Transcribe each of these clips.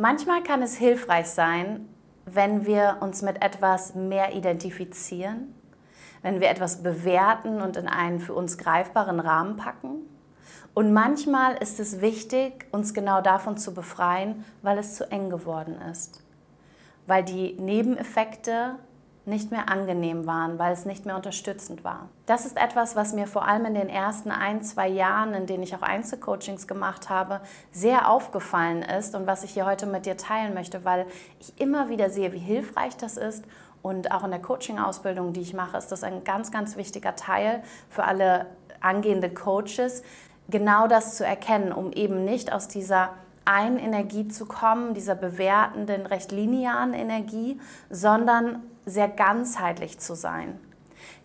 Manchmal kann es hilfreich sein, wenn wir uns mit etwas mehr identifizieren, wenn wir etwas bewerten und in einen für uns greifbaren Rahmen packen. Und manchmal ist es wichtig, uns genau davon zu befreien, weil es zu eng geworden ist, weil die Nebeneffekte nicht mehr angenehm waren, weil es nicht mehr unterstützend war. Das ist etwas, was mir vor allem in den ersten ein, zwei Jahren, in denen ich auch Einzelcoachings gemacht habe, sehr aufgefallen ist und was ich hier heute mit dir teilen möchte, weil ich immer wieder sehe, wie hilfreich das ist und auch in der Coaching-Ausbildung, die ich mache, ist das ein ganz, ganz wichtiger Teil für alle angehende Coaches, genau das zu erkennen, um eben nicht aus dieser einen Energie zu kommen, dieser bewertenden, recht linearen Energie, sondern sehr ganzheitlich zu sein,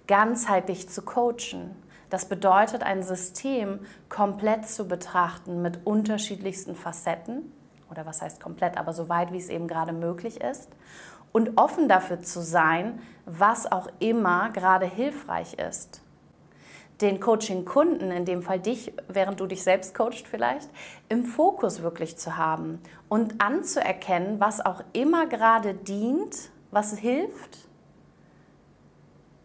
ganzheitlich zu coachen. Das bedeutet, ein System komplett zu betrachten mit unterschiedlichsten Facetten, oder was heißt komplett, aber so weit, wie es eben gerade möglich ist, und offen dafür zu sein, was auch immer gerade hilfreich ist. Den Coaching-Kunden, in dem Fall dich, während du dich selbst coachst vielleicht, im Fokus wirklich zu haben und anzuerkennen, was auch immer gerade dient was hilft,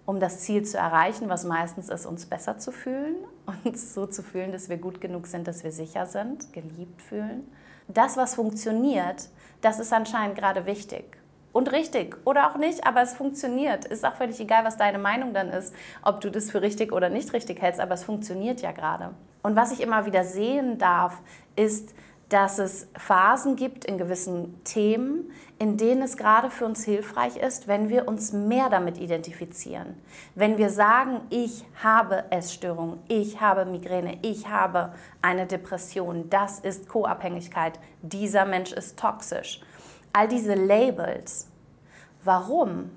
um das Ziel zu erreichen, was meistens ist, uns besser zu fühlen, uns so zu fühlen, dass wir gut genug sind, dass wir sicher sind, geliebt fühlen. Das, was funktioniert, das ist anscheinend gerade wichtig. Und richtig oder auch nicht, aber es funktioniert. Ist auch völlig egal, was deine Meinung dann ist, ob du das für richtig oder nicht richtig hältst, aber es funktioniert ja gerade. Und was ich immer wieder sehen darf, ist, dass es Phasen gibt in gewissen Themen, in denen es gerade für uns hilfreich ist, wenn wir uns mehr damit identifizieren. Wenn wir sagen, ich habe Essstörung, ich habe Migräne, ich habe eine Depression, das ist Co-Abhängigkeit, dieser Mensch ist toxisch. All diese Labels. Warum?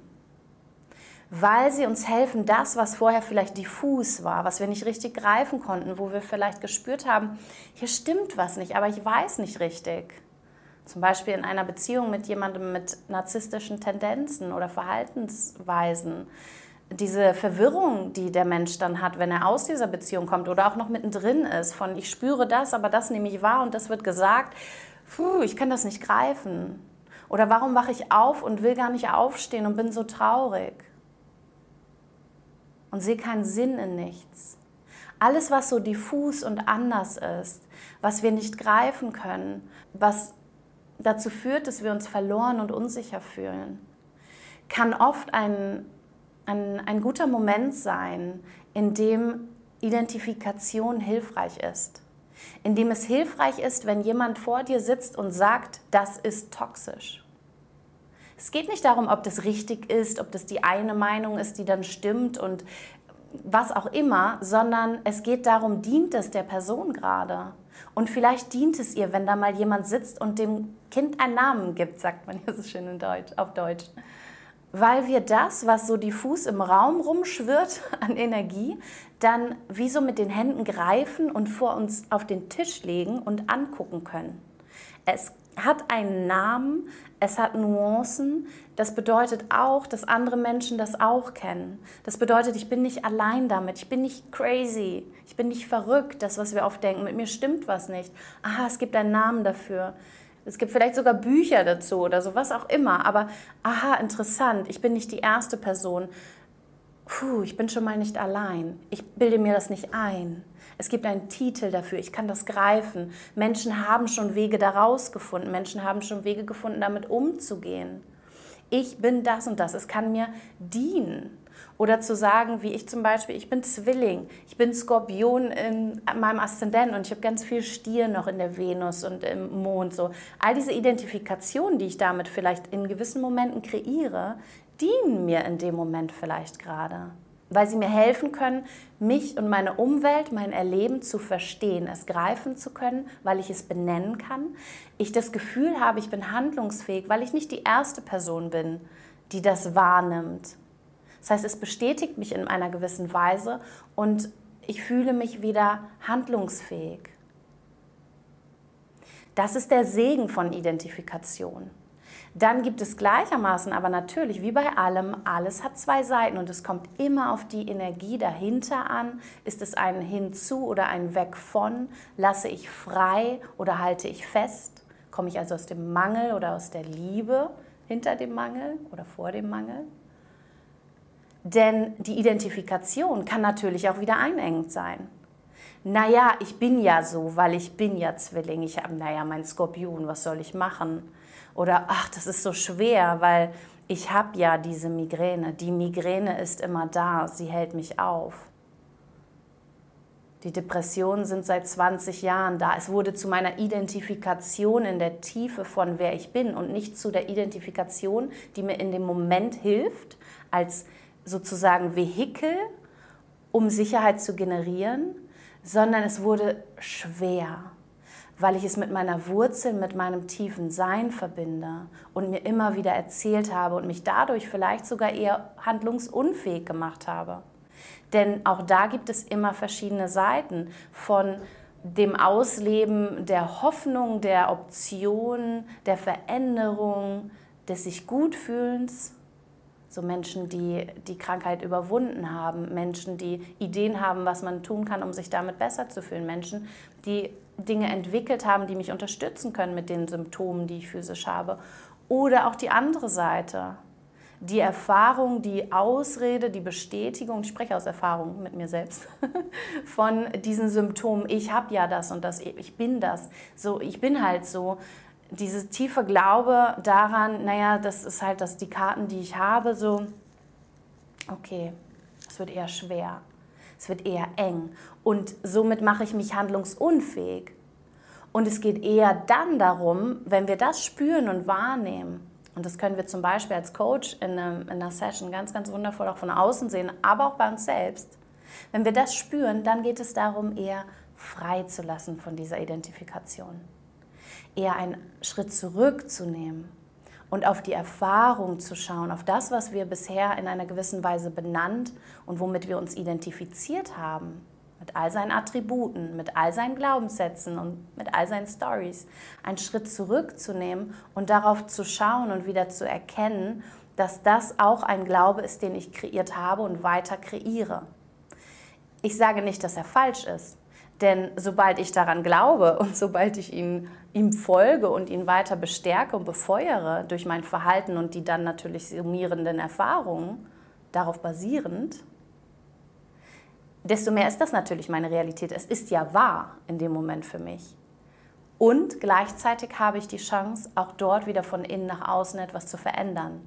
weil sie uns helfen, das, was vorher vielleicht diffus war, was wir nicht richtig greifen konnten, wo wir vielleicht gespürt haben, hier stimmt was nicht, aber ich weiß nicht richtig. Zum Beispiel in einer Beziehung mit jemandem mit narzisstischen Tendenzen oder Verhaltensweisen. Diese Verwirrung, die der Mensch dann hat, wenn er aus dieser Beziehung kommt oder auch noch mittendrin ist, von ich spüre das, aber das nehme ich wahr und das wird gesagt, puh, ich kann das nicht greifen. Oder warum wache ich auf und will gar nicht aufstehen und bin so traurig? und sehe keinen Sinn in nichts. Alles, was so diffus und anders ist, was wir nicht greifen können, was dazu führt, dass wir uns verloren und unsicher fühlen, kann oft ein, ein, ein guter Moment sein, in dem Identifikation hilfreich ist. In dem es hilfreich ist, wenn jemand vor dir sitzt und sagt, das ist toxisch. Es geht nicht darum, ob das richtig ist, ob das die eine Meinung ist, die dann stimmt und was auch immer, sondern es geht darum, dient es der Person gerade? Und vielleicht dient es ihr, wenn da mal jemand sitzt und dem Kind einen Namen gibt, sagt man ja so schön in Deutsch, auf Deutsch. Weil wir das, was so diffus im Raum rumschwirrt an Energie, dann wie so mit den Händen greifen und vor uns auf den Tisch legen und angucken können. Es hat einen Namen, es hat Nuancen. Das bedeutet auch, dass andere Menschen das auch kennen. Das bedeutet, ich bin nicht allein damit, ich bin nicht crazy, ich bin nicht verrückt, das, was wir oft denken, mit mir stimmt was nicht. Aha, es gibt einen Namen dafür. Es gibt vielleicht sogar Bücher dazu oder so, was auch immer. Aber aha, interessant, ich bin nicht die erste Person. Puh, ich bin schon mal nicht allein. Ich bilde mir das nicht ein. Es gibt einen Titel dafür, ich kann das greifen. Menschen haben schon Wege daraus gefunden, Menschen haben schon Wege gefunden, damit umzugehen. Ich bin das und das, es kann mir dienen. Oder zu sagen, wie ich zum Beispiel, ich bin Zwilling, ich bin Skorpion in meinem Aszendent und ich habe ganz viel Stier noch in der Venus und im Mond. So. All diese Identifikationen, die ich damit vielleicht in gewissen Momenten kreiere, dienen mir in dem Moment vielleicht gerade weil sie mir helfen können, mich und meine Umwelt, mein Erleben zu verstehen, es greifen zu können, weil ich es benennen kann. Ich das Gefühl habe, ich bin handlungsfähig, weil ich nicht die erste Person bin, die das wahrnimmt. Das heißt, es bestätigt mich in einer gewissen Weise und ich fühle mich wieder handlungsfähig. Das ist der Segen von Identifikation. Dann gibt es gleichermaßen aber natürlich, wie bei allem, alles hat zwei Seiten und es kommt immer auf die Energie dahinter an. Ist es ein Hinzu oder ein Weg von? Lasse ich frei oder halte ich fest? Komme ich also aus dem Mangel oder aus der Liebe hinter dem Mangel oder vor dem Mangel? Denn die Identifikation kann natürlich auch wieder einengend sein. Naja, ich bin ja so, weil ich bin ja Zwilling. Ich habe, naja, mein Skorpion, was soll ich machen? Oder, ach, das ist so schwer, weil ich habe ja diese Migräne. Die Migräne ist immer da, sie hält mich auf. Die Depressionen sind seit 20 Jahren da. Es wurde zu meiner Identifikation in der Tiefe von wer ich bin und nicht zu der Identifikation, die mir in dem Moment hilft, als sozusagen Vehikel, um Sicherheit zu generieren, sondern es wurde schwer, weil ich es mit meiner Wurzel, mit meinem tiefen Sein verbinde und mir immer wieder erzählt habe und mich dadurch vielleicht sogar eher handlungsunfähig gemacht habe. Denn auch da gibt es immer verschiedene Seiten von dem Ausleben der Hoffnung, der Option, der Veränderung, des sich gut fühlens. So Menschen, die die Krankheit überwunden haben, Menschen, die Ideen haben, was man tun kann, um sich damit besser zu fühlen, Menschen, die Dinge entwickelt haben, die mich unterstützen können mit den Symptomen, die ich physisch habe. Oder auch die andere Seite, die Erfahrung, die Ausrede, die Bestätigung, ich spreche aus Erfahrung mit mir selbst, von diesen Symptomen, ich habe ja das und das, ich bin das, so, ich bin halt so. Diese tiefe Glaube daran, naja, das ist halt das, die Karten, die ich habe, so, okay, es wird eher schwer, es wird eher eng und somit mache ich mich handlungsunfähig. Und es geht eher dann darum, wenn wir das spüren und wahrnehmen, und das können wir zum Beispiel als Coach in, einem, in einer Session ganz, ganz wundervoll auch von außen sehen, aber auch bei uns selbst. Wenn wir das spüren, dann geht es darum, eher frei zu lassen von dieser Identifikation. Eher einen Schritt zurückzunehmen und auf die Erfahrung zu schauen, auf das, was wir bisher in einer gewissen Weise benannt und womit wir uns identifiziert haben mit all seinen Attributen, mit all seinen Glaubenssätzen und mit all seinen Stories, einen Schritt zurückzunehmen und darauf zu schauen und wieder zu erkennen, dass das auch ein Glaube ist, den ich kreiert habe und weiter kreiere. Ich sage nicht, dass er falsch ist, denn sobald ich daran glaube und sobald ich ihn, ihm folge und ihn weiter bestärke und befeuere durch mein Verhalten und die dann natürlich summierenden Erfahrungen, darauf basierend, desto mehr ist das natürlich meine Realität. Es ist ja wahr in dem Moment für mich. Und gleichzeitig habe ich die Chance, auch dort wieder von innen nach außen etwas zu verändern.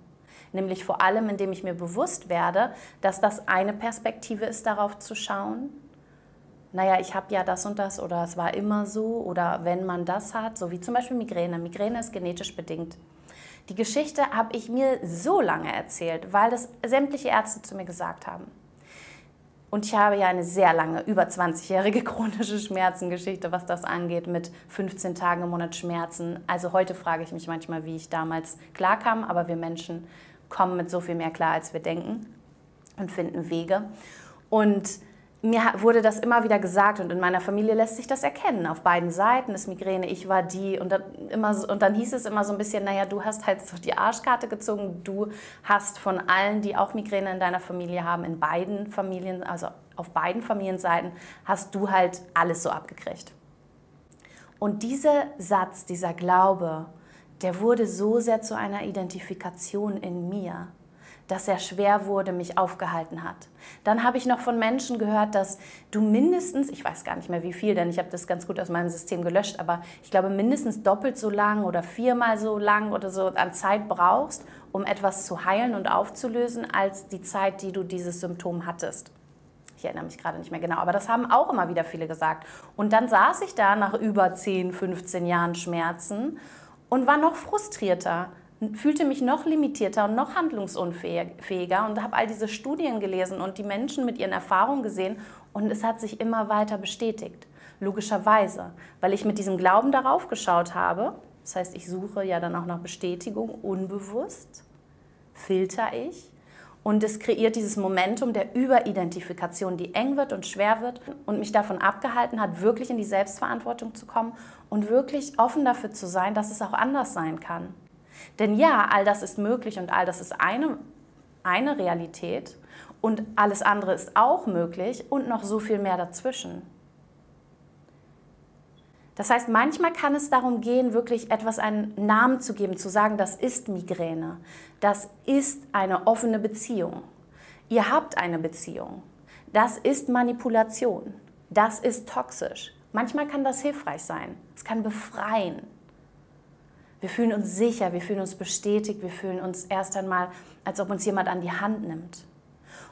Nämlich vor allem, indem ich mir bewusst werde, dass das eine Perspektive ist, darauf zu schauen. Naja, ich habe ja das und das oder es war immer so oder wenn man das hat, so wie zum Beispiel Migräne. Migräne ist genetisch bedingt. Die Geschichte habe ich mir so lange erzählt, weil das sämtliche Ärzte zu mir gesagt haben. Und ich habe ja eine sehr lange, über 20-jährige chronische Schmerzengeschichte, was das angeht, mit 15 Tagen im Monat Schmerzen. Also heute frage ich mich manchmal, wie ich damals klarkam, aber wir Menschen kommen mit so viel mehr klar, als wir denken und finden Wege. Und mir wurde das immer wieder gesagt und in meiner Familie lässt sich das erkennen. Auf beiden Seiten ist Migräne, ich war die und dann, immer, und dann hieß es immer so ein bisschen, naja, du hast halt so die Arschkarte gezogen, du hast von allen, die auch Migräne in deiner Familie haben, in beiden Familien, also auf beiden Familienseiten, hast du halt alles so abgekriegt. Und dieser Satz, dieser Glaube, der wurde so sehr zu einer Identifikation in mir dass er schwer wurde, mich aufgehalten hat. Dann habe ich noch von Menschen gehört, dass du mindestens, ich weiß gar nicht mehr wie viel, denn ich habe das ganz gut aus meinem System gelöscht, aber ich glaube mindestens doppelt so lang oder viermal so lang oder so an Zeit brauchst, um etwas zu heilen und aufzulösen, als die Zeit, die du dieses Symptom hattest. Ich erinnere mich gerade nicht mehr genau, aber das haben auch immer wieder viele gesagt. Und dann saß ich da nach über 10, 15 Jahren Schmerzen und war noch frustrierter, fühlte mich noch limitierter und noch handlungsunfähiger und habe all diese Studien gelesen und die Menschen mit ihren Erfahrungen gesehen und es hat sich immer weiter bestätigt. Logischerweise, weil ich mit diesem Glauben darauf geschaut habe. Das heißt, ich suche ja dann auch nach Bestätigung unbewusst, filter ich und es kreiert dieses Momentum der Überidentifikation, die eng wird und schwer wird und mich davon abgehalten hat, wirklich in die Selbstverantwortung zu kommen und wirklich offen dafür zu sein, dass es auch anders sein kann. Denn ja, all das ist möglich und all das ist eine, eine Realität und alles andere ist auch möglich und noch so viel mehr dazwischen. Das heißt, manchmal kann es darum gehen, wirklich etwas einen Namen zu geben, zu sagen, das ist Migräne, das ist eine offene Beziehung. Ihr habt eine Beziehung. Das ist Manipulation. Das ist toxisch. Manchmal kann das hilfreich sein. Es kann befreien. Wir fühlen uns sicher, wir fühlen uns bestätigt, wir fühlen uns erst einmal, als ob uns jemand an die Hand nimmt.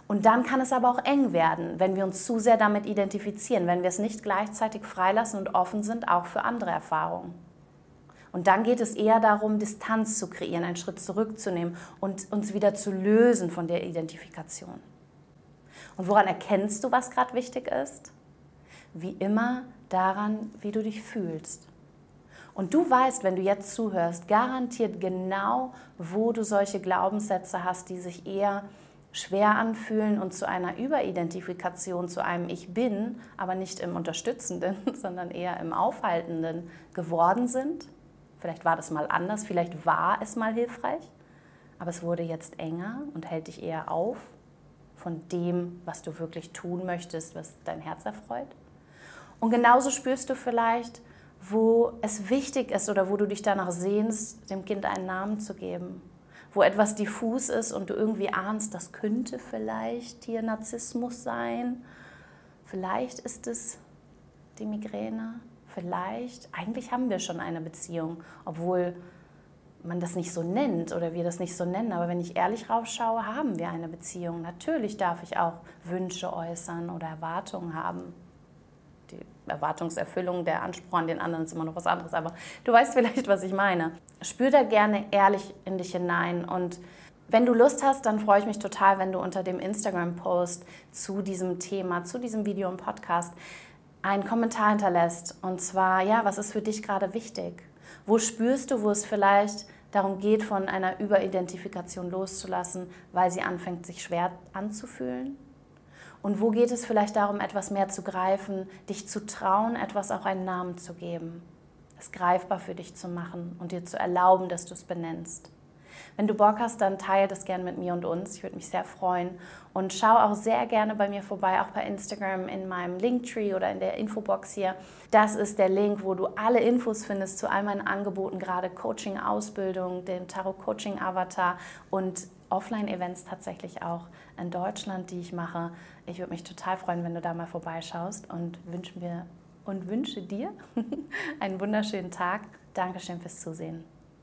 Und dann kann es aber auch eng werden, wenn wir uns zu sehr damit identifizieren, wenn wir es nicht gleichzeitig freilassen und offen sind, auch für andere Erfahrungen. Und dann geht es eher darum, Distanz zu kreieren, einen Schritt zurückzunehmen und uns wieder zu lösen von der Identifikation. Und woran erkennst du, was gerade wichtig ist? Wie immer daran, wie du dich fühlst. Und du weißt, wenn du jetzt zuhörst, garantiert genau, wo du solche Glaubenssätze hast, die sich eher schwer anfühlen und zu einer Überidentifikation, zu einem Ich bin, aber nicht im Unterstützenden, sondern eher im Aufhaltenden geworden sind. Vielleicht war das mal anders, vielleicht war es mal hilfreich, aber es wurde jetzt enger und hält dich eher auf von dem, was du wirklich tun möchtest, was dein Herz erfreut. Und genauso spürst du vielleicht, wo es wichtig ist oder wo du dich danach sehnst, dem Kind einen Namen zu geben wo etwas diffus ist und du irgendwie ahnst, das könnte vielleicht hier Narzissmus sein. Vielleicht ist es die Migräne. Vielleicht, eigentlich haben wir schon eine Beziehung, obwohl man das nicht so nennt oder wir das nicht so nennen. Aber wenn ich ehrlich rausschaue, haben wir eine Beziehung. Natürlich darf ich auch Wünsche äußern oder Erwartungen haben die Erwartungserfüllung, der Anspruch an den anderen ist immer noch was anderes, aber du weißt vielleicht, was ich meine. Spür da gerne ehrlich in dich hinein und wenn du Lust hast, dann freue ich mich total, wenn du unter dem Instagram-Post zu diesem Thema, zu diesem Video und Podcast einen Kommentar hinterlässt. Und zwar, ja, was ist für dich gerade wichtig? Wo spürst du, wo es vielleicht darum geht, von einer Überidentifikation loszulassen, weil sie anfängt, sich schwer anzufühlen? Und wo geht es vielleicht darum, etwas mehr zu greifen, dich zu trauen, etwas auch einen Namen zu geben, es greifbar für dich zu machen und dir zu erlauben, dass du es benennst. Wenn du Bock hast, dann teile das gerne mit mir und uns. Ich würde mich sehr freuen. Und schau auch sehr gerne bei mir vorbei, auch bei Instagram in meinem Linktree oder in der Infobox hier. Das ist der Link, wo du alle Infos findest zu all meinen Angeboten, gerade Coaching, Ausbildung, dem Tarot Coaching Avatar und Offline-Events tatsächlich auch in Deutschland, die ich mache. Ich würde mich total freuen, wenn du da mal vorbeischaust und wünsche mir und wünsche dir einen wunderschönen Tag. Dankeschön fürs Zusehen.